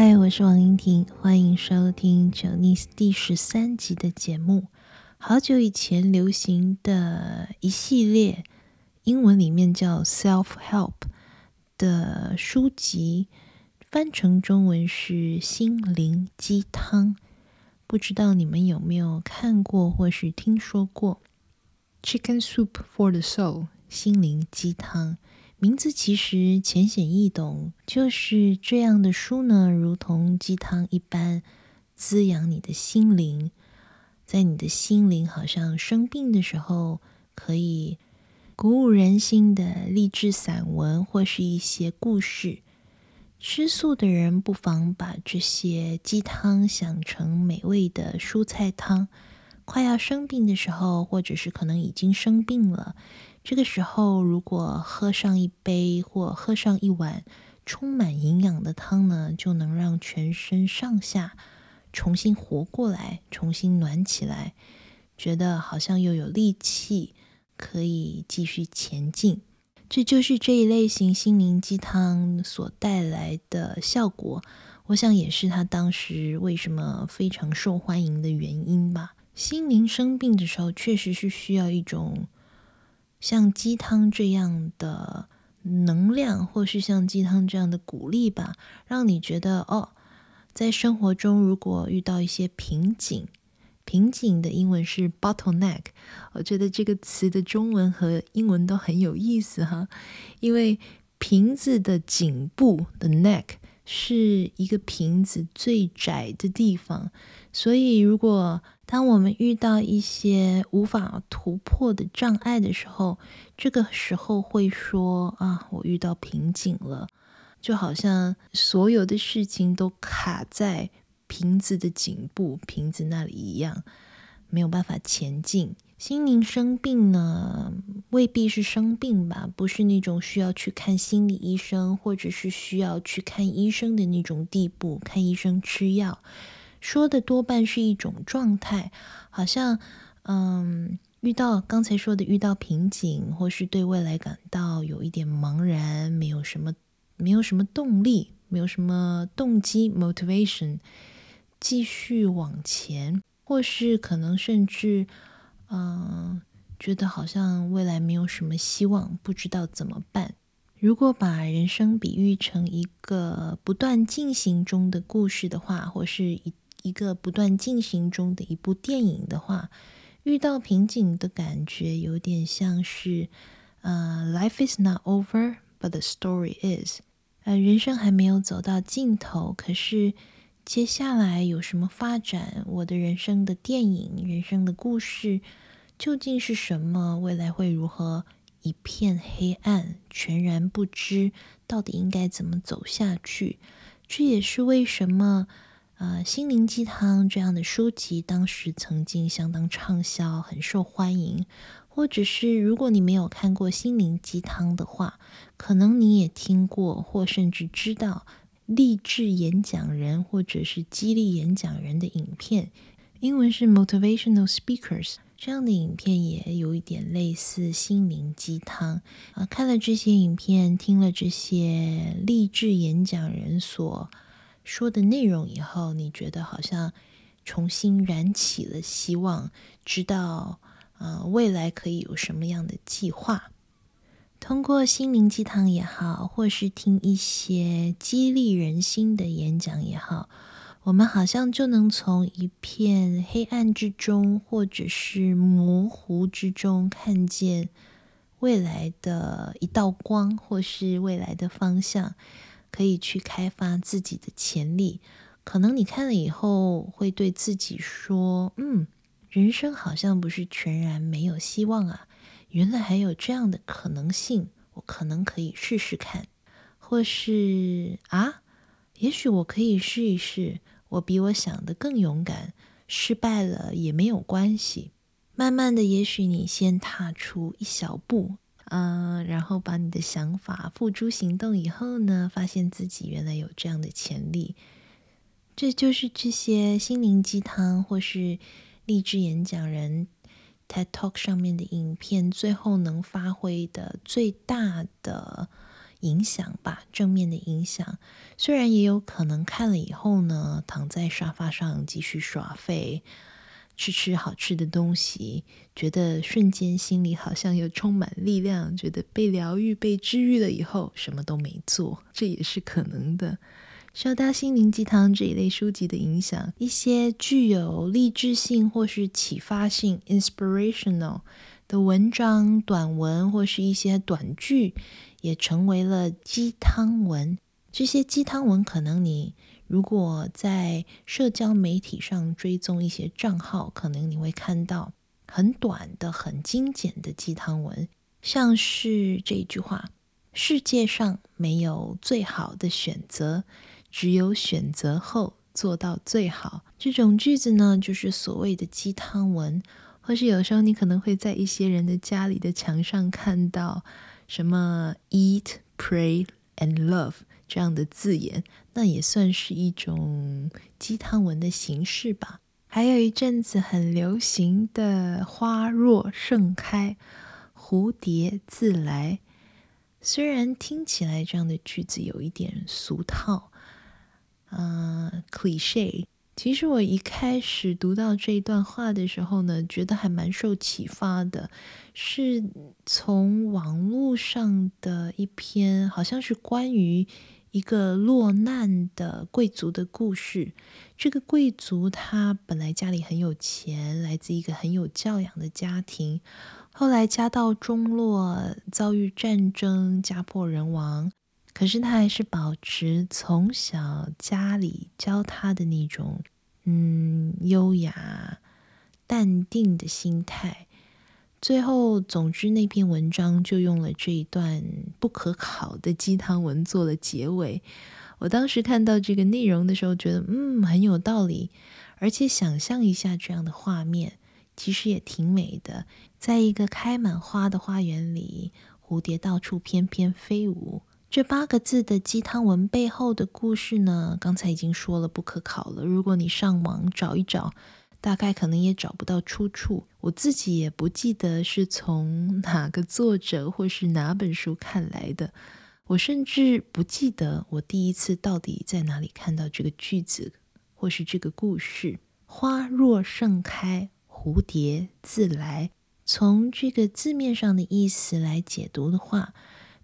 嗨，我是王英婷，欢迎收听《Journey》第十三集的节目。好久以前流行的一系列英文里面叫 “self help” 的书籍，翻成中文是心灵鸡汤。不知道你们有没有看过或是听说过？“Chicken Soup for the Soul” 心灵鸡汤。名字其实浅显易懂，就是这样的书呢，如同鸡汤一般滋养你的心灵。在你的心灵好像生病的时候，可以鼓舞人心的励志散文或是一些故事。吃素的人不妨把这些鸡汤想成美味的蔬菜汤。快要生病的时候，或者是可能已经生病了。这个时候，如果喝上一杯或喝上一碗充满营养的汤呢，就能让全身上下重新活过来，重新暖起来，觉得好像又有力气可以继续前进。这就是这一类型心灵鸡汤所带来的效果。我想也是他当时为什么非常受欢迎的原因吧。心灵生病的时候，确实是需要一种。像鸡汤这样的能量，或是像鸡汤这样的鼓励吧，让你觉得哦，在生活中如果遇到一些瓶颈，瓶颈的英文是 bottleneck，我觉得这个词的中文和英文都很有意思哈，因为瓶子的颈部的 neck 是一个瓶子最窄的地方，所以如果当我们遇到一些无法突破的障碍的时候，这个时候会说啊，我遇到瓶颈了，就好像所有的事情都卡在瓶子的颈部、瓶子那里一样，没有办法前进。心灵生病呢，未必是生病吧，不是那种需要去看心理医生，或者是需要去看医生的那种地步，看医生吃药。说的多半是一种状态，好像，嗯，遇到刚才说的遇到瓶颈，或是对未来感到有一点茫然，没有什么，没有什么动力，没有什么动机 （motivation），继续往前，或是可能甚至，嗯，觉得好像未来没有什么希望，不知道怎么办。如果把人生比喻成一个不断进行中的故事的话，或是一一个不断进行中的一部电影的话，遇到瓶颈的感觉有点像是，呃，Life is not over, but the story is。呃，人生还没有走到尽头，可是接下来有什么发展？我的人生的电影，人生的故事究竟是什么？未来会如何？一片黑暗，全然不知到底应该怎么走下去。这也是为什么。呃，心灵鸡汤这样的书籍，当时曾经相当畅销，很受欢迎。或者是如果你没有看过心灵鸡汤的话，可能你也听过，或甚至知道励志演讲人或者是激励演讲人的影片，英文是 motivational speakers。这样的影片也有一点类似心灵鸡汤啊。看了这些影片，听了这些励志演讲人所。说的内容以后，你觉得好像重新燃起了希望，知道呃未来可以有什么样的计划。通过心灵鸡汤也好，或是听一些激励人心的演讲也好，我们好像就能从一片黑暗之中，或者是模糊之中，看见未来的一道光，或是未来的方向。可以去开发自己的潜力，可能你看了以后会对自己说：“嗯，人生好像不是全然没有希望啊，原来还有这样的可能性，我可能可以试试看，或是啊，也许我可以试一试，我比我想的更勇敢，失败了也没有关系。慢慢的，也许你先踏出一小步。”嗯，然后把你的想法付诸行动以后呢，发现自己原来有这样的潜力，这就是这些心灵鸡汤或是励志演讲人 TED Talk 上面的影片最后能发挥的最大的影响吧，正面的影响。虽然也有可能看了以后呢，躺在沙发上继续耍废，吃吃好吃的东西，觉得瞬间心里好像又充满力量，觉得被疗愈、被治愈了以后，什么都没做，这也是可能的。受到心灵鸡汤这一类书籍的影响，一些具有励志性或是启发性 （inspirational） 的文章、短文或是一些短句，也成为了鸡汤文。这些鸡汤文，可能你如果在社交媒体上追踪一些账号，可能你会看到很短的、很精简的鸡汤文，像是这句话：“世界上没有最好的选择。”只有选择后做到最好，这种句子呢，就是所谓的鸡汤文，或是有时候你可能会在一些人的家里的墙上看到什么 “eat, pray and love” 这样的字眼，那也算是一种鸡汤文的形式吧。还有一阵子很流行的“花若盛开，蝴蝶自来”，虽然听起来这样的句子有一点俗套。嗯、，cliche。其实我一开始读到这一段话的时候呢，觉得还蛮受启发的，是从网络上的一篇，好像是关于一个落难的贵族的故事。这个贵族他本来家里很有钱，来自一个很有教养的家庭，后来家道中落，遭遇战争，家破人亡。可是他还是保持从小家里教他的那种，嗯，优雅、淡定的心态。最后，总之那篇文章就用了这一段不可考的鸡汤文做了结尾。我当时看到这个内容的时候，觉得嗯，很有道理，而且想象一下这样的画面，其实也挺美的。在一个开满花的花园里，蝴蝶到处翩翩飞舞。这八个字的鸡汤文背后的故事呢，刚才已经说了不可考了。如果你上网找一找，大概可能也找不到出处。我自己也不记得是从哪个作者或是哪本书看来的。我甚至不记得我第一次到底在哪里看到这个句子或是这个故事。花若盛开，蝴蝶自来。从这个字面上的意思来解读的话，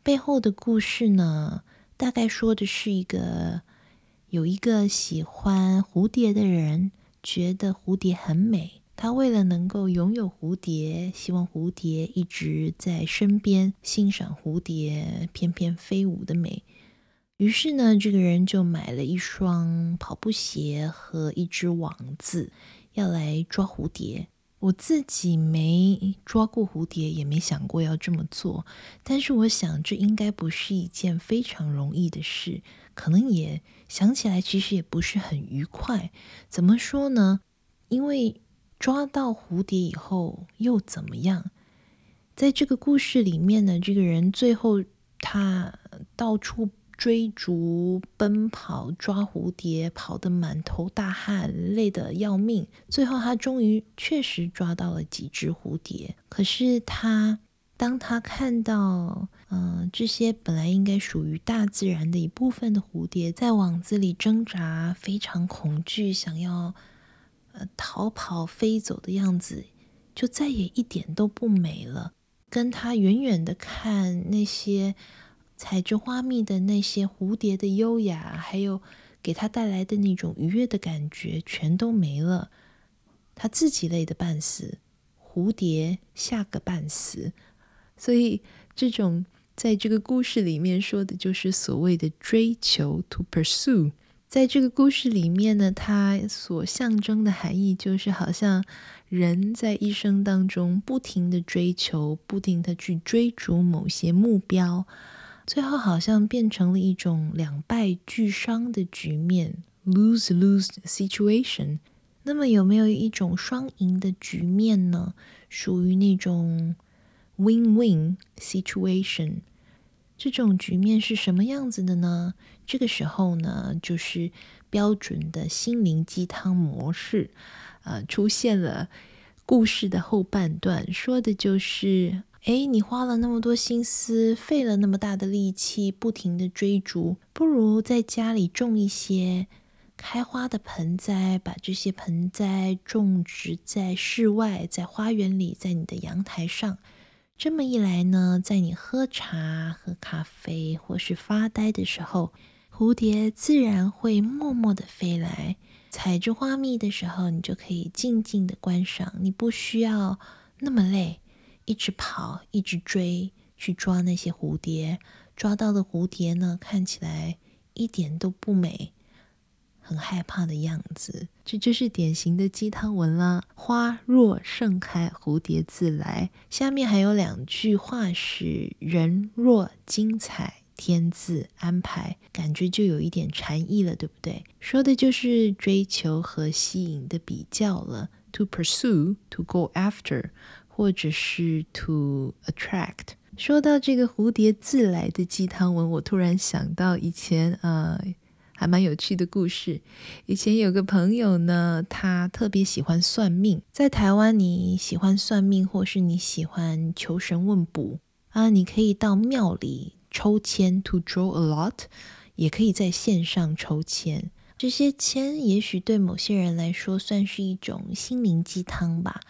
背后的故事呢，大概说的是一个有一个喜欢蝴蝶的人，觉得蝴蝶很美。他为了能够拥有蝴蝶，希望蝴蝶一直在身边，欣赏蝴蝶翩翩飞舞的美。于是呢，这个人就买了一双跑步鞋和一只网子，要来抓蝴蝶。我自己没抓过蝴蝶，也没想过要这么做。但是我想，这应该不是一件非常容易的事，可能也想起来，其实也不是很愉快。怎么说呢？因为抓到蝴蝶以后又怎么样？在这个故事里面呢，这个人最后他到处。追逐、奔跑、抓蝴蝶，跑得满头大汗，累得要命。最后，他终于确实抓到了几只蝴蝶。可是他，当他看到，嗯、这些本来应该属于大自然的一部分的蝴蝶，在网子里挣扎，非常恐惧，想要，呃，逃跑、飞走的样子，就再也一点都不美了。跟他远远的看那些。采着花蜜的那些蝴蝶的优雅，还有给他带来的那种愉悦的感觉，全都没了。他自己累得半死，蝴蝶吓个半死。所以，这种在这个故事里面说的就是所谓的追求 （to pursue）。在这个故事里面呢，它所象征的含义就是，好像人在一生当中不停地追求，不停地去追逐某些目标。最后好像变成了一种两败俱伤的局面，lose-lose situation。那么有没有一种双赢的局面呢？属于那种 win-win situation。这种局面是什么样子的呢？这个时候呢，就是标准的心灵鸡汤模式，呃，出现了。故事的后半段说的就是。诶，你花了那么多心思，费了那么大的力气，不停地追逐，不如在家里种一些开花的盆栽，把这些盆栽种植在室外，在花园里，在你的阳台上。这么一来呢，在你喝茶、喝咖啡或是发呆的时候，蝴蝶自然会默默地飞来，采着花蜜的时候，你就可以静静地观赏，你不需要那么累。一直跑，一直追，去抓那些蝴蝶。抓到的蝴蝶呢，看起来一点都不美，很害怕的样子。这就是典型的鸡汤文啦。花若盛开，蝴蝶自来。下面还有两句话是：人若精彩，天自安排。感觉就有一点禅意了，对不对？说的就是追求和吸引的比较了。To pursue, to go after。或者是 to attract。说到这个蝴蝶自来的鸡汤文，我突然想到以前呃还蛮有趣的故事。以前有个朋友呢，他特别喜欢算命。在台湾，你喜欢算命，或是你喜欢求神问卜啊，你可以到庙里抽签 to draw a lot，也可以在线上抽签。这些签也许对某些人来说算是一种心灵鸡汤吧。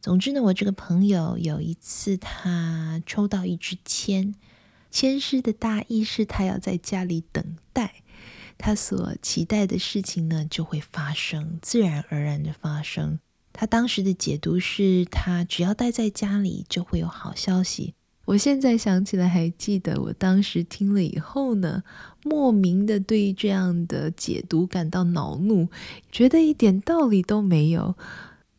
总之呢，我这个朋友有一次他抽到一支签，签诗的大意是他要在家里等待，他所期待的事情呢就会发生，自然而然的发生。他当时的解读是他只要待在家里就会有好消息。我现在想起来还记得，我当时听了以后呢，莫名的对这样的解读感到恼怒，觉得一点道理都没有。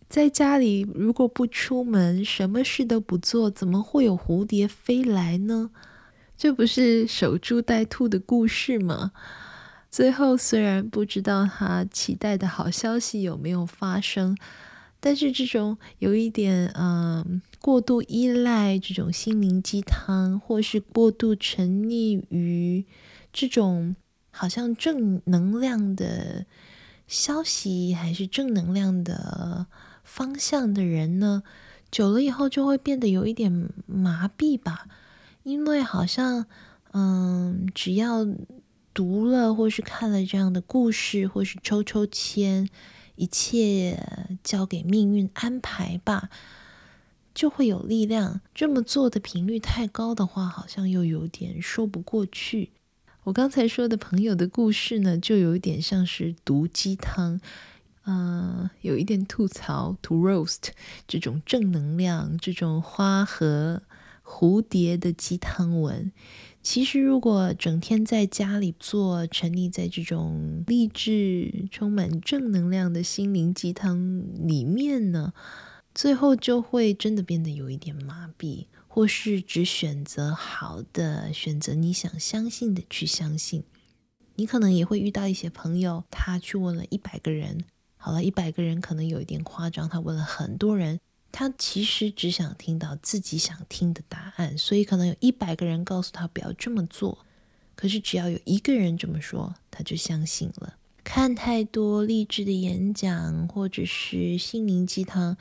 在家里如果不出门，什么事都不做，怎么会有蝴蝶飞来呢？这不是守株待兔的故事吗？最后虽然不知道他期待的好消息有没有发生，但是这种有一点嗯过度依赖这种心灵鸡汤，或是过度沉溺于这种好像正能量的消息，还是正能量的。方向的人呢，久了以后就会变得有一点麻痹吧，因为好像，嗯，只要读了或是看了这样的故事，或是抽抽签，一切交给命运安排吧，就会有力量。这么做的频率太高的话，好像又有点说不过去。我刚才说的朋友的故事呢，就有一点像是毒鸡汤。嗯、呃，有一点吐槽，to roast 这种正能量、这种花和蝴蝶的鸡汤文。其实，如果整天在家里做，沉溺在这种励志、充满正能量的心灵鸡汤里面呢，最后就会真的变得有一点麻痹，或是只选择好的，选择你想相信的去相信。你可能也会遇到一些朋友，他去问了一百个人。好了，一百个人可能有一点夸张。他问了很多人，他其实只想听到自己想听的答案，所以可能有一百个人告诉他不要这么做。可是只要有一个人这么说，他就相信了。看太多励志的演讲或者是心灵鸡汤，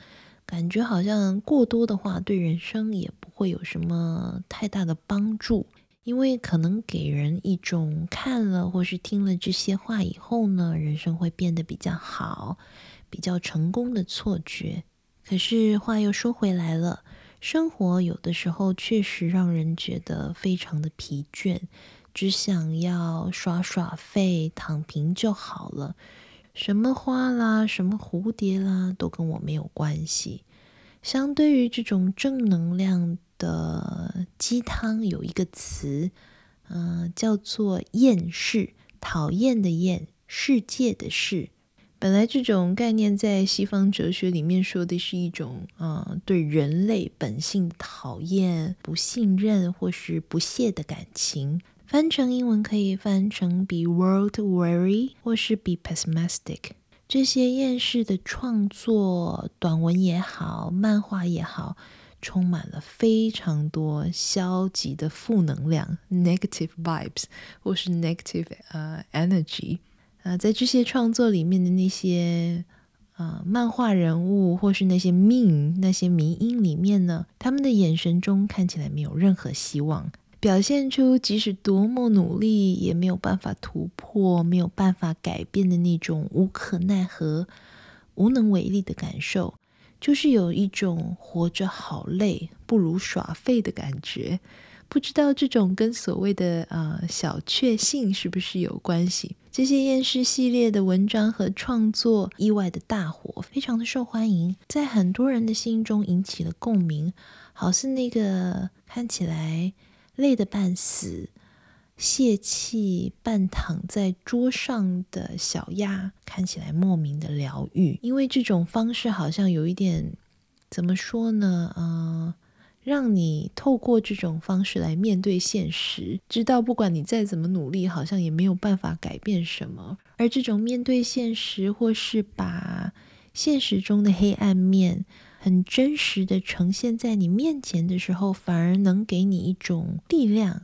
感觉好像过多的话对人生也不会有什么太大的帮助。因为可能给人一种看了或是听了这些话以后呢，人生会变得比较好、比较成功的错觉。可是话又说回来了，生活有的时候确实让人觉得非常的疲倦，只想要耍耍废、躺平就好了。什么花啦、什么蝴蝶啦，都跟我没有关系。相对于这种正能量的鸡汤，有一个词，嗯、呃，叫做厌世，讨厌的厌，世界的世。本来这种概念在西方哲学里面说的是一种，呃，对人类本性讨厌、不信任或是不屑的感情。翻成英文可以翻成 be world weary，或是 be pessimistic。这些厌世的创作，短文也好，漫画也好，充满了非常多消极的负能量 （negative vibes） 或是 negative 呃、energy。啊、呃，在这些创作里面的那些啊、漫画人物或是那些 meme 那些迷音里面呢，他们的眼神中看起来没有任何希望，表现出即使多么努力也没有办法突破、没有办法改变的那种无可奈何、无能为力的感受，就是有一种活着好累，不如耍废的感觉。不知道这种跟所谓的呃小确幸是不是有关系？这些厌世系列的文章和创作意外的大火，非常的受欢迎，在很多人的心中引起了共鸣。好似那个看起来累得半死、泄气半躺在桌上的小鸭，看起来莫名的疗愈，因为这种方式好像有一点，怎么说呢？嗯、呃。让你透过这种方式来面对现实，知道不管你再怎么努力，好像也没有办法改变什么。而这种面对现实，或是把现实中的黑暗面很真实的呈现在你面前的时候，反而能给你一种力量。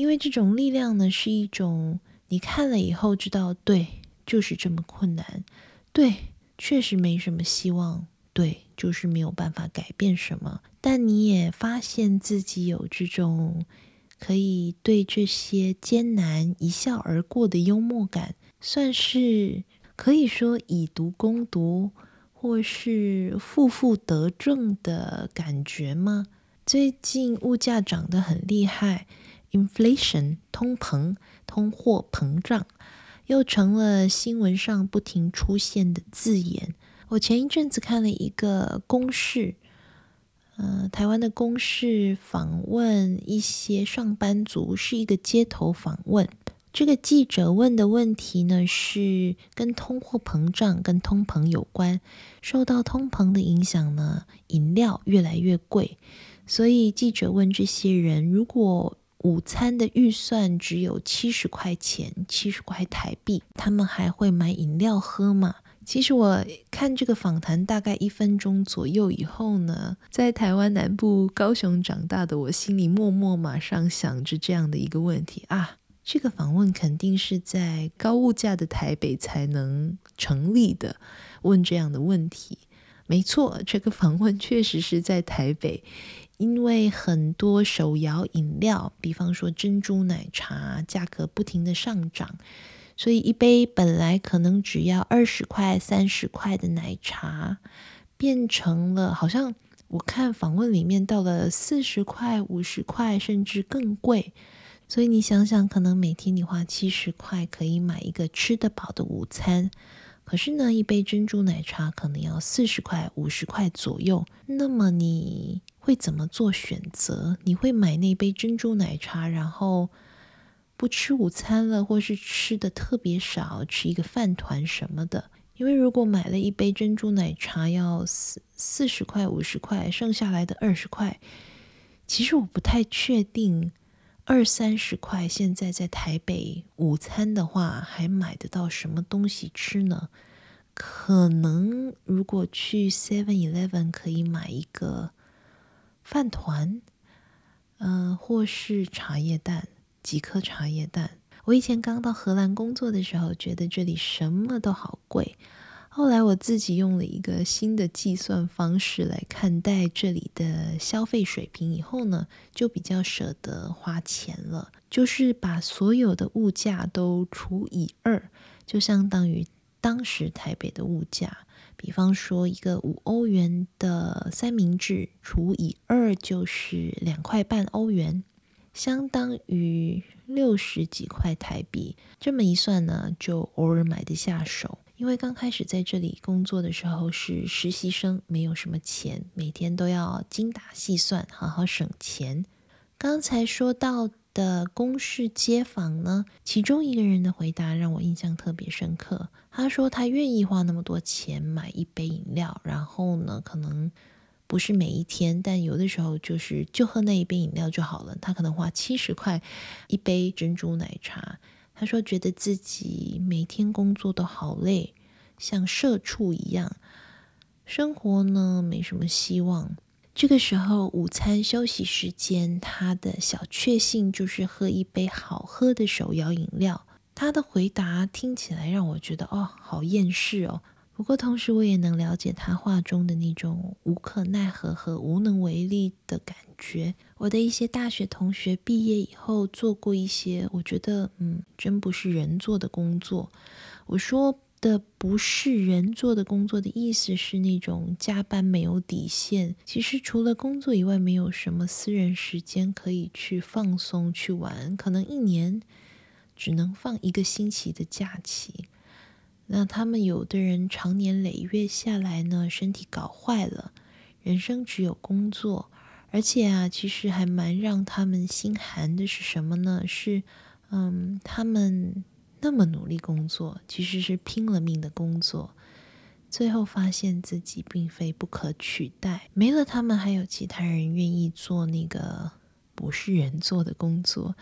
因为这种力量呢，是一种你看了以后知道，对，就是这么困难，对，确实没什么希望。对，就是没有办法改变什么，但你也发现自己有这种可以对这些艰难一笑而过的幽默感，算是可以说以毒攻毒，或是负负得正的感觉吗？最近物价涨得很厉害，inflation 通膨、通货膨胀，又成了新闻上不停出现的字眼。我前一阵子看了一个公式，呃，台湾的公视访问一些上班族，是一个街头访问。这个记者问的问题呢，是跟通货膨胀、跟通膨有关。受到通膨的影响呢，饮料越来越贵，所以记者问这些人：如果午餐的预算只有七十块钱，七十块台币，他们还会买饮料喝吗？其实我看这个访谈大概一分钟左右以后呢，在台湾南部高雄长大的我心里默默马上想着这样的一个问题啊，这个访问肯定是在高物价的台北才能成立的，问这样的问题。没错，这个访问确实是在台北，因为很多手摇饮料，比方说珍珠奶茶，价格不停的上涨。所以一杯本来可能只要二十块、三十块的奶茶，变成了好像我看访问里面到了四十块、五十块，甚至更贵。所以你想想，可能每天你花七十块可以买一个吃得饱的午餐，可是呢，一杯珍珠奶茶可能要四十块、五十块左右。那么你会怎么做选择？你会买那杯珍珠奶茶，然后不吃午餐了，或是吃的特别少，吃一个饭团什么的。因为如果买了一杯珍珠奶茶要四四十块、五十块，剩下来的二十块，其实我不太确定二三十块现在在台北午餐的话，还买得到什么东西吃呢？可能如果去 Seven Eleven 可以买一个饭团，嗯、或是茶叶蛋。几颗茶叶蛋。我以前刚到荷兰工作的时候，觉得这里什么都好贵。后来我自己用了一个新的计算方式来看待这里的消费水平，以后呢，就比较舍得花钱了。就是把所有的物价都除以二，就相当于当时台北的物价。比方说，一个五欧元的三明治除以二就是两块半欧元。相当于六十几块台币，这么一算呢，就偶尔买得下手。因为刚开始在这里工作的时候是实习生，没有什么钱，每天都要精打细算，好好省钱。刚才说到的公视街访呢，其中一个人的回答让我印象特别深刻。他说他愿意花那么多钱买一杯饮料，然后呢，可能。不是每一天，但有的时候就是就喝那一杯饮料就好了。他可能花七十块一杯珍珠奶茶。他说觉得自己每天工作都好累，像社畜一样，生活呢没什么希望。这个时候午餐休息时间，他的小确幸就是喝一杯好喝的手摇饮料。他的回答听起来让我觉得哦，好厌世哦。不过同时我也能了解他话中的那种无可奈何和无能为力的感觉。我的一些大学同学毕业以后做过一些我觉得嗯，真不是人做的工作。我说的不是人做的工作的意思是那种加班没有底线，其实除了工作以外，没有什么私人时间可以去放松去玩，可能一年只能放一个星期的假期。那他们有的人长年累月下来呢，身体搞坏了，人生只有工作，而且啊，其实还蛮让他们心寒的是什么呢？是嗯，他们。那么努力工作，其实是拼了命的工作，最后发现自己并非不可取代。没了他们，还有其他人愿意做那个不是人做的工作。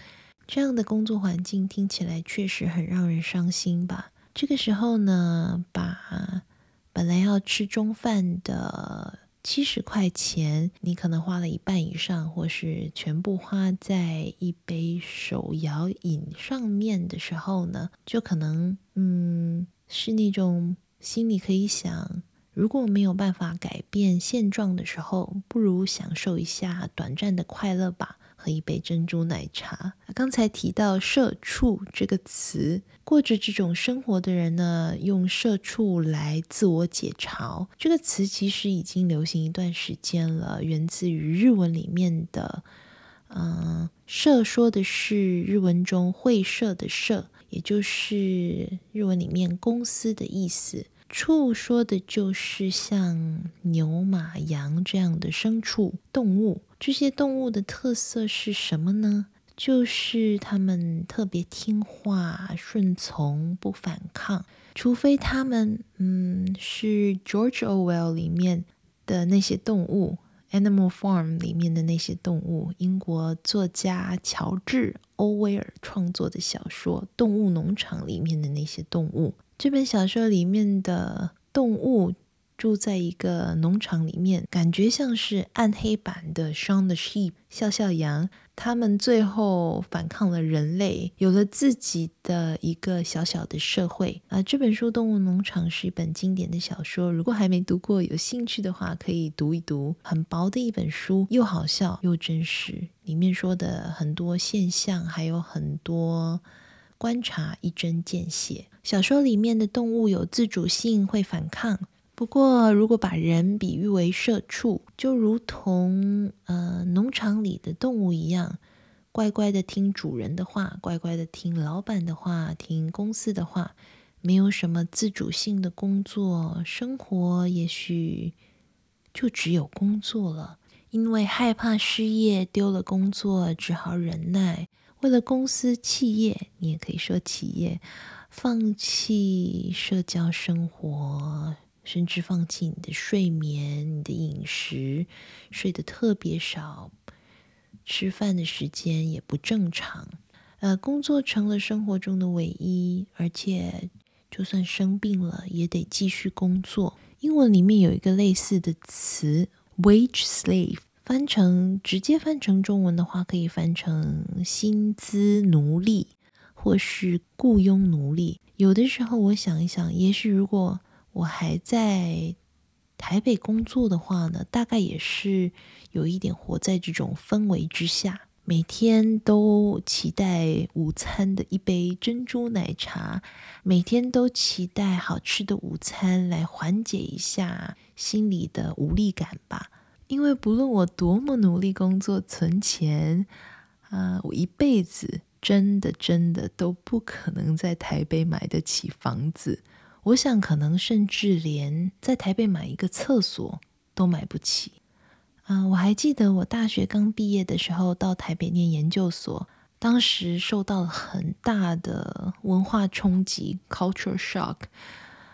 这样的工作环境听起来确实很让人伤心吧？这个时候呢，把本来要吃中饭的。七十块钱，你可能花了一半以上，或是全部花在一杯手摇饮上面的时候呢，就可能，嗯，是那种心里可以想，如果没有办法改变现状的时候，不如享受一下短暂的快乐吧。一杯珍珠奶茶。刚才提到“社畜”这个词，过着这种生活的人呢，用“社畜”来自我解嘲。这个词其实已经流行一段时间了，源自于日文里面的“嗯，社”说的是日文中会社的“社”，也就是日文里面公司的意思。畜说的就是像牛、马、羊这样的牲畜动物。这些动物的特色是什么呢？就是它们特别听话、顺从、不反抗，除非它们嗯是 George Orwell 里面的那些动物，《Animal Farm》里面的那些动物，英国作家乔治·欧威尔创作的小说《动物农场》里面的那些动物。这本小说里面的动物住在一个农场里面，感觉像是暗黑版的《Shaun the Sheep》笑笑羊。他们最后反抗了人类，有了自己的一个小小的社会。啊，这本书《动物农场》是一本经典的小说，如果还没读过，有兴趣的话可以读一读。很薄的一本书，又好笑又真实，里面说的很多现象，还有很多。观察一针见血。小说里面的动物有自主性，会反抗。不过，如果把人比喻为社畜，就如同呃农场里的动物一样，乖乖的听主人的话，乖乖的听老板的话，听公司的话，没有什么自主性的工作生活，也许就只有工作了。因为害怕失业，丢了工作，只好忍耐。为了公司、企业，你也可以说企业，放弃社交生活，甚至放弃你的睡眠、你的饮食，睡得特别少，吃饭的时间也不正常。呃，工作成了生活中的唯一，而且就算生病了，也得继续工作。英文里面有一个类似的词，wage slave。翻成直接翻成中文的话，可以翻成薪资奴隶，或是雇佣奴隶。有的时候，我想一想，也许如果我还在台北工作的话呢，大概也是有一点活在这种氛围之下，每天都期待午餐的一杯珍珠奶茶，每天都期待好吃的午餐来缓解一下心里的无力感吧。因为不论我多么努力工作存钱，啊、我一辈子真的真的都不可能在台北买得起房子。我想可能甚至连在台北买一个厕所都买不起。啊、我还记得我大学刚毕业的时候到台北念研究所，当时受到了很大的文化冲击 （culture shock）。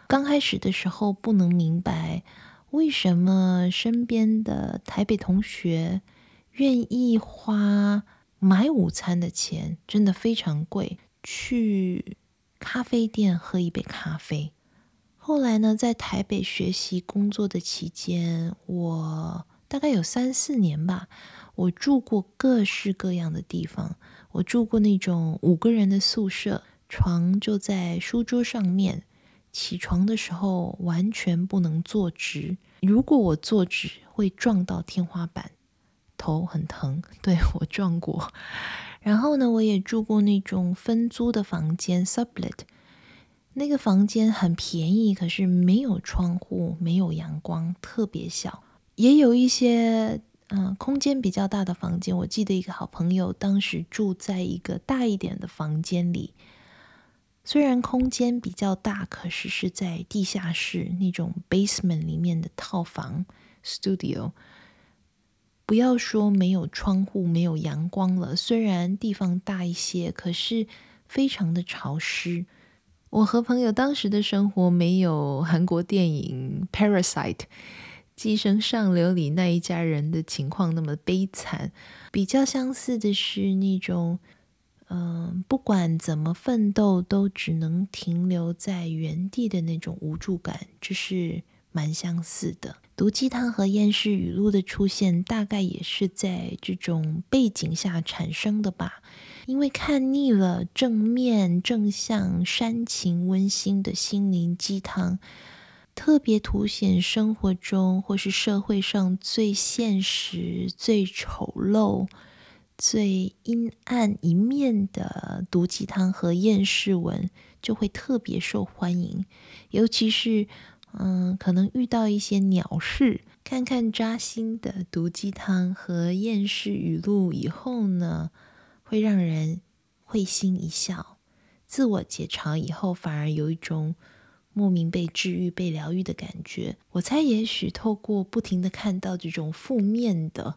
刚开始的时候不能明白。为什么身边的台北同学愿意花买午餐的钱，真的非常贵，去咖啡店喝一杯咖啡？后来呢，在台北学习工作的期间，我大概有三四年吧，我住过各式各样的地方。我住过那种五个人的宿舍，床就在书桌上面。起床的时候完全不能坐直，如果我坐直会撞到天花板，头很疼。对，我撞过。然后呢，我也住过那种分租的房间，sublet，那个房间很便宜，可是没有窗户，没有阳光，特别小。也有一些嗯、空间比较大的房间，我记得一个好朋友当时住在一个大一点的房间里，虽然空间比较大，可是是在地下室那种 basement 里面的套房 studio。不要说没有窗户、没有阳光了，虽然地方大一些，可是非常的潮湿。我和朋友当时的生活没有韩国电影《Parasite》寄生上流里那一家人的情况那么悲惨。比较相似的是那种，嗯、不管怎么奋斗，都只能停留在原地的那种无助感，这是蛮相似的。毒鸡汤和厌世语录的出现，大概也是在这种背景下产生的吧。因为看腻了正面、正向、煽情、温馨的心灵鸡汤，特别凸显生活中或是社会上最现实、最丑陋、最阴暗一面的毒鸡汤和厌世文，就会特别受欢迎，尤其是。嗯，可能遇到一些鸟事，看看扎心的毒鸡汤和厌世语录以后呢，会让人会心一笑，自我解嘲以后，反而有一种莫名被治愈、被疗愈的感觉。我猜，也许透过不停的看到这种负面的，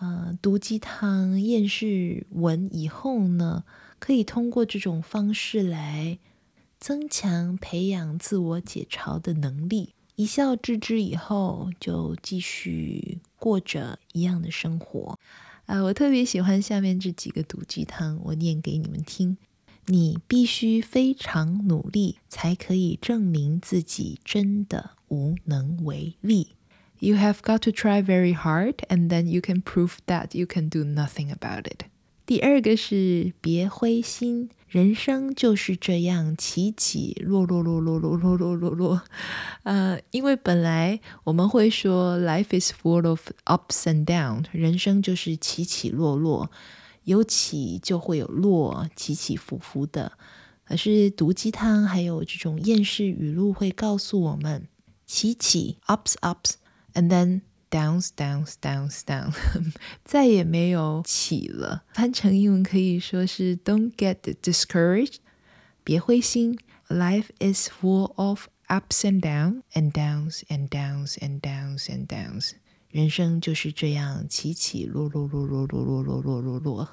呃，毒鸡汤、厌世文以后呢，可以通过这种方式来。增强培养自我解嘲的能力，一笑置之以后，就继续过着一样的生活。啊、呃，我特别喜欢下面这几个毒鸡汤，我念给你们听。你必须非常努力，才可以证明自己真的无能为力。You have got to try very hard, and then you can prove that you can do nothing about it. 第二个是别灰心。人生就是这样起起落落落落落落落落落，呃，因为本来我们会说 life is full of ups and downs，人生就是起起落落，有起就会有落，起起伏伏的。可是毒鸡汤还有这种厌世语录会告诉我们，起起 ups ups，and then。Downs, downs, downs, down，再也没有起了。翻成英文可以说是 "Don't get discouraged，别灰心。Life is full of ups and downs, and downs and downs and downs and downs。人生就是这样起起落落落落落落落落落落。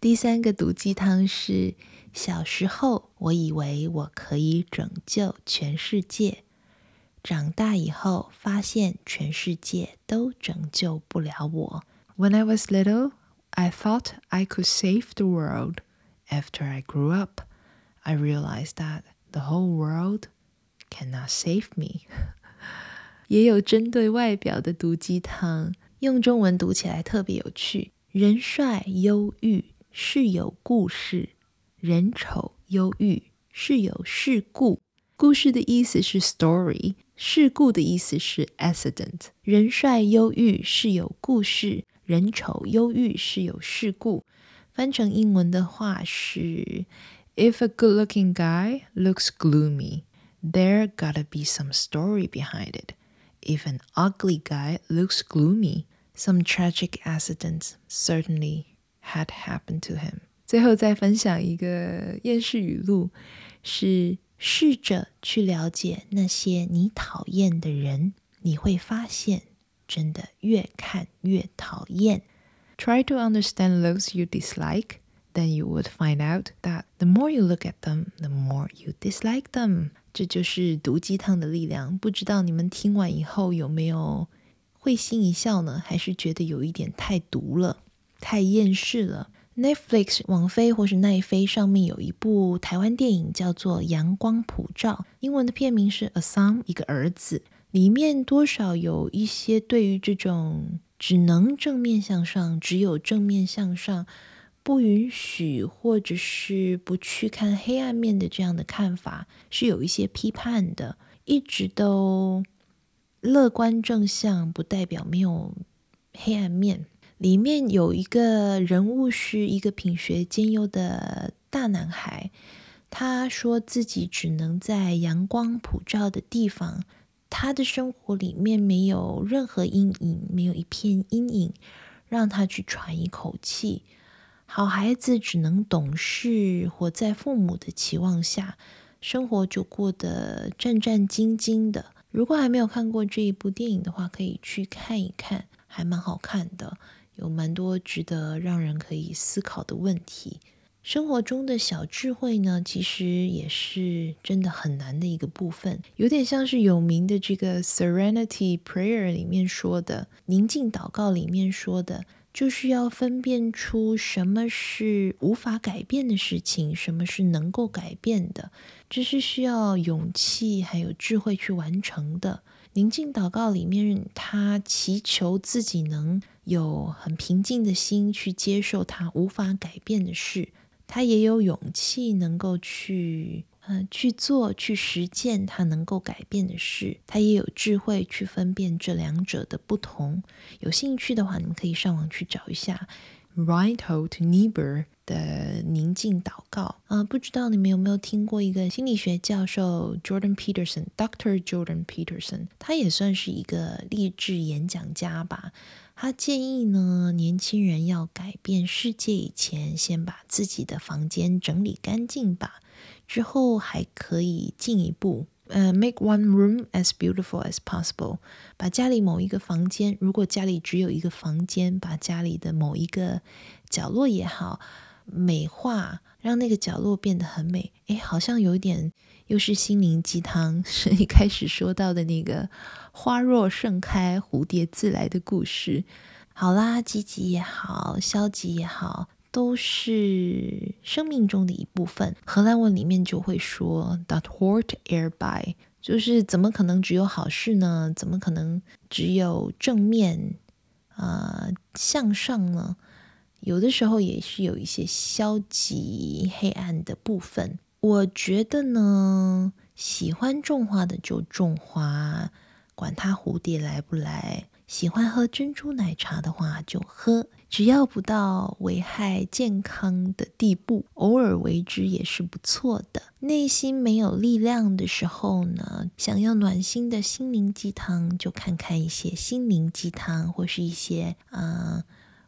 第三个毒鸡汤是：小时候我以为我可以拯救全世界。长大以后，发现全世界都拯救不了我。When I was little, I thought I could save the world. After I grew up, I realized that the whole world cannot save me. 也有针对外表的毒鸡汤，用中文读起来特别有趣。人帅忧郁是有故事，人丑忧郁是有事故。故事的意思是 story。事故的意思是 accident。人帅忧郁是有故事，人丑忧郁是有事故。翻成英文的话是：If a good-looking guy looks gloomy, there gotta be some story behind it. If an ugly guy looks gloomy, some tragic accident certainly had happened to him. 最后再分享一个厌世语录，是。试着去了解那些你讨厌的人，你会发现真的越看越讨厌。Try to understand those you dislike, then you would find out that the more you look at them, the more you dislike them。这就是毒鸡汤的力量。不知道你们听完以后有没有会心一笑呢？还是觉得有一点太毒了，太厌世了？Netflix 网飞或是奈飞上面有一部台湾电影叫做《阳光普照》，英文的片名是《A Son》，一个儿子。里面多少有一些对于这种只能正面向上、只有正面向上，不允许或者是不去看黑暗面的这样的看法是有一些批判的。一直都乐观正向，不代表没有黑暗面。里面有一个人物是一个品学兼优的大男孩，他说自己只能在阳光普照的地方，他的生活里面没有任何阴影，没有一片阴影让他去喘一口气。好孩子只能懂事，活在父母的期望下，生活就过得战战兢兢的。如果还没有看过这一部电影的话，可以去看一看，还蛮好看的。有蛮多值得让人可以思考的问题。生活中的小智慧呢，其实也是真的很难的一个部分，有点像是有名的这个 Serenity Prayer 里面说的，宁静祷告里面说的，就是要分辨出什么是无法改变的事情，什么是能够改变的，这是需要勇气还有智慧去完成的。宁静祷告里面，他祈求自己能有很平静的心去接受他无法改变的事，他也有勇气能够去，呃，去做去实践他能够改变的事，他也有智慧去分辨这两者的不同。有兴趣的话，你们可以上网去找一下 Reinhold Niebuhr 的宁静祷告啊、不知道你们有没有听过一个心理学教授 Jordan Peterson，Dr. Jordan Peterson，他也算是一个励志演讲家吧。他建议呢，年轻人要改变世界以前，先把自己的房间整理干净吧，之后还可以进一步。呃，make one room as beautiful as possible，把家里某一个房间，如果家里只有一个房间，把家里的某一个角落也好，美化，让那个角落变得很美。诶，好像有点又是心灵鸡汤，是一开始说到的那个花若盛开，蝴蝶自来的故事。好啦，积极也好，消极也好。都是生命中的一部分。荷兰文里面就会说 "Dat hoort erbij"，就是怎么可能只有好事呢？怎么可能只有正面啊、呃、向上呢？有的时候也是有一些消极黑暗的部分。我觉得呢，喜欢种花的就种花，管它蝴蝶来不来。喜欢喝珍珠奶茶的话，就喝，只要不到危害健康的地步，偶尔为之也是不错的。内心没有力量的时候呢，想要暖心的心灵鸡汤，就看看一些心灵鸡汤，或是一些啊、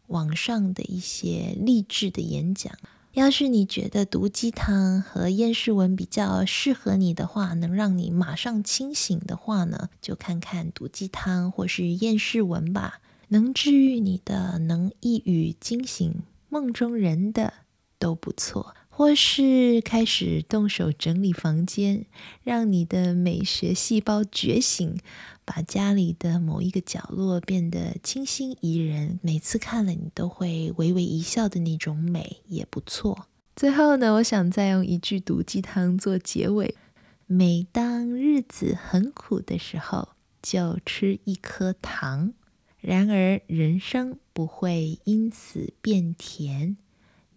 网上的一些励志的演讲。要是你觉得毒鸡汤和艳世文比较适合你的话，能让你马上清醒的话呢，就看看毒鸡汤或是艳世文吧。能治愈你的，能一语惊醒梦中人的都不错。或是开始动手整理房间，让你的美学细胞觉醒。把家里的某一个角落变得清新宜人，每次看了你都会微微一笑的那种美也不错。最后呢，我想再用一句毒鸡汤做结尾：每当日子很苦的时候，就吃一颗糖。然而人生不会因此变甜，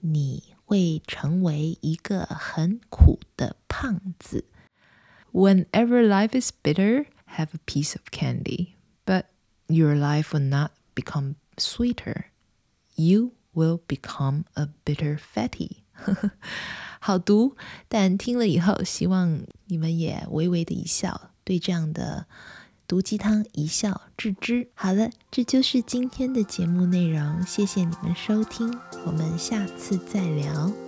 你会成为一个很苦的胖子。Whenever life is bitter. Have a piece of candy, but your life will not become sweeter. You will become a bitter fatty. 好毒，但听了以后，希望你们也微微的一笑，对这样的 毒鸡汤一笑置之。好了，这就是今天的节目内容，谢谢你们收听，我们下次再聊。